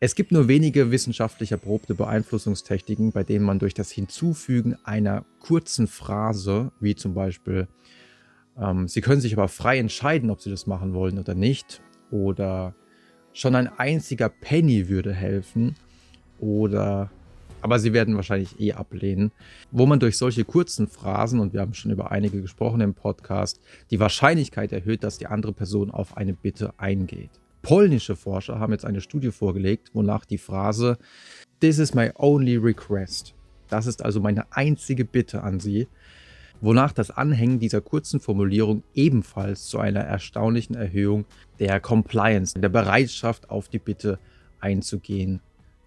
Es gibt nur wenige wissenschaftlich erprobte Beeinflussungstechniken, bei denen man durch das Hinzufügen einer kurzen Phrase, wie zum Beispiel, ähm, Sie können sich aber frei entscheiden, ob Sie das machen wollen oder nicht, oder schon ein einziger Penny würde helfen, oder aber sie werden wahrscheinlich eh ablehnen, wo man durch solche kurzen Phrasen, und wir haben schon über einige gesprochen im Podcast, die Wahrscheinlichkeit erhöht, dass die andere Person auf eine Bitte eingeht. Polnische Forscher haben jetzt eine Studie vorgelegt, wonach die Phrase This is my only request, das ist also meine einzige Bitte an Sie, wonach das Anhängen dieser kurzen Formulierung ebenfalls zu einer erstaunlichen Erhöhung der Compliance, der Bereitschaft auf die Bitte einzugehen,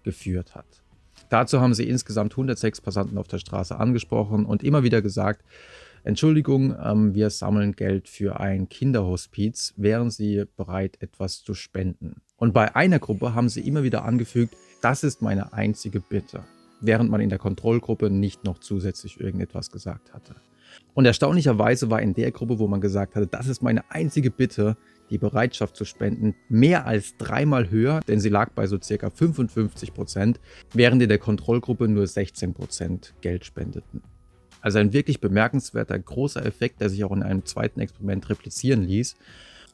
geführt hat. Dazu haben sie insgesamt 106 Passanten auf der Straße angesprochen und immer wieder gesagt, Entschuldigung, ähm, wir sammeln Geld für ein Kinderhospiz, wären Sie bereit, etwas zu spenden? Und bei einer Gruppe haben sie immer wieder angefügt, das ist meine einzige Bitte, während man in der Kontrollgruppe nicht noch zusätzlich irgendetwas gesagt hatte. Und erstaunlicherweise war in der Gruppe, wo man gesagt hatte, das ist meine einzige Bitte, die Bereitschaft zu spenden mehr als dreimal höher, denn sie lag bei so circa 55 Prozent, während in der Kontrollgruppe nur 16 Prozent Geld spendeten. Also ein wirklich bemerkenswerter großer Effekt, der sich auch in einem zweiten Experiment replizieren ließ.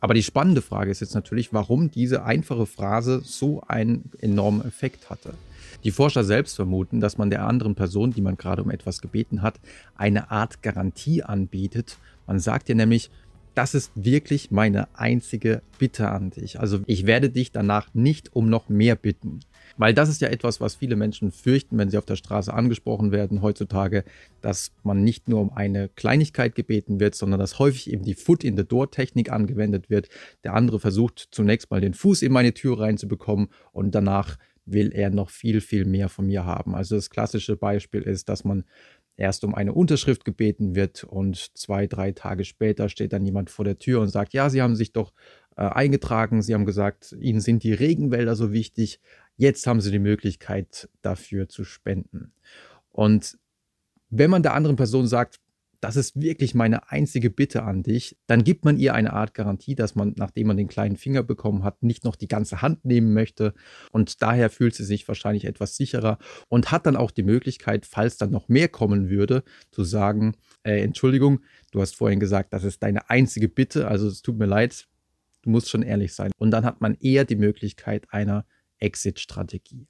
Aber die spannende Frage ist jetzt natürlich, warum diese einfache Phrase so einen enormen Effekt hatte. Die Forscher selbst vermuten, dass man der anderen Person, die man gerade um etwas gebeten hat, eine Art Garantie anbietet. Man sagt ihr nämlich, das ist wirklich meine einzige Bitte an dich. Also ich werde dich danach nicht um noch mehr bitten. Weil das ist ja etwas, was viele Menschen fürchten, wenn sie auf der Straße angesprochen werden heutzutage, dass man nicht nur um eine Kleinigkeit gebeten wird, sondern dass häufig eben die Foot-in-the-Door-Technik angewendet wird. Der andere versucht zunächst mal den Fuß in meine Tür reinzubekommen und danach will er noch viel, viel mehr von mir haben. Also das klassische Beispiel ist, dass man erst um eine Unterschrift gebeten wird und zwei, drei Tage später steht dann jemand vor der Tür und sagt, ja, Sie haben sich doch äh, eingetragen, Sie haben gesagt, Ihnen sind die Regenwälder so wichtig, jetzt haben Sie die Möglichkeit dafür zu spenden. Und wenn man der anderen Person sagt, das ist wirklich meine einzige Bitte an dich, dann gibt man ihr eine Art Garantie, dass man, nachdem man den kleinen Finger bekommen hat, nicht noch die ganze Hand nehmen möchte. Und daher fühlt sie sich wahrscheinlich etwas sicherer und hat dann auch die Möglichkeit, falls dann noch mehr kommen würde, zu sagen, äh, Entschuldigung, du hast vorhin gesagt, das ist deine einzige Bitte, also es tut mir leid, du musst schon ehrlich sein. Und dann hat man eher die Möglichkeit einer Exit-Strategie.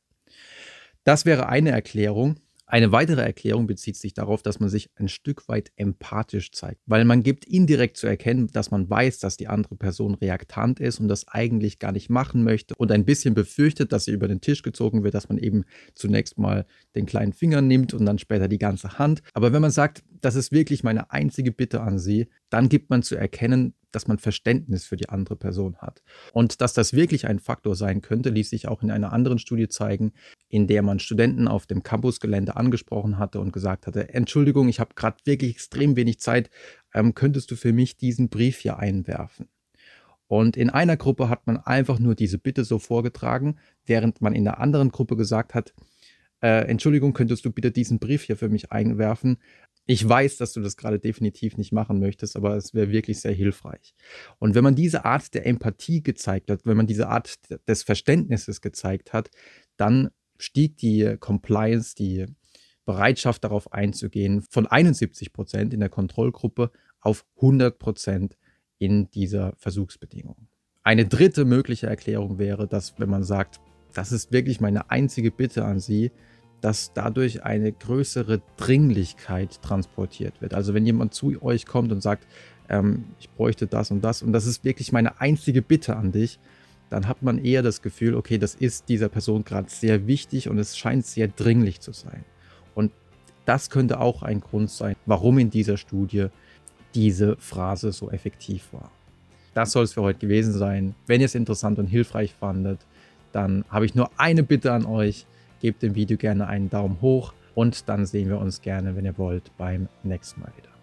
Das wäre eine Erklärung. Eine weitere Erklärung bezieht sich darauf, dass man sich ein Stück weit empathisch zeigt, weil man gibt indirekt zu erkennen, dass man weiß, dass die andere Person reaktant ist und das eigentlich gar nicht machen möchte und ein bisschen befürchtet, dass sie über den Tisch gezogen wird, dass man eben zunächst mal den kleinen Finger nimmt und dann später die ganze Hand. Aber wenn man sagt, das ist wirklich meine einzige Bitte an Sie, dann gibt man zu erkennen, dass man Verständnis für die andere Person hat. Und dass das wirklich ein Faktor sein könnte, ließ sich auch in einer anderen Studie zeigen, in der man Studenten auf dem Campusgelände angesprochen hatte und gesagt hatte, Entschuldigung, ich habe gerade wirklich extrem wenig Zeit, ähm, könntest du für mich diesen Brief hier einwerfen? Und in einer Gruppe hat man einfach nur diese Bitte so vorgetragen, während man in der anderen Gruppe gesagt hat, äh, Entschuldigung, könntest du bitte diesen Brief hier für mich einwerfen? Ich weiß, dass du das gerade definitiv nicht machen möchtest, aber es wäre wirklich sehr hilfreich. Und wenn man diese Art der Empathie gezeigt hat, wenn man diese Art des Verständnisses gezeigt hat, dann stieg die Compliance, die Bereitschaft darauf einzugehen, von 71 Prozent in der Kontrollgruppe auf 100 Prozent in dieser Versuchsbedingung. Eine dritte mögliche Erklärung wäre, dass wenn man sagt, das ist wirklich meine einzige Bitte an Sie, dass dadurch eine größere Dringlichkeit transportiert wird. Also wenn jemand zu euch kommt und sagt, ähm, ich bräuchte das und das und das ist wirklich meine einzige Bitte an dich, dann hat man eher das Gefühl, okay, das ist dieser Person gerade sehr wichtig und es scheint sehr dringlich zu sein. Und das könnte auch ein Grund sein, warum in dieser Studie diese Phrase so effektiv war. Das soll es für heute gewesen sein. Wenn ihr es interessant und hilfreich fandet, dann habe ich nur eine Bitte an euch Gebt dem Video gerne einen Daumen hoch und dann sehen wir uns gerne, wenn ihr wollt, beim nächsten Mal wieder.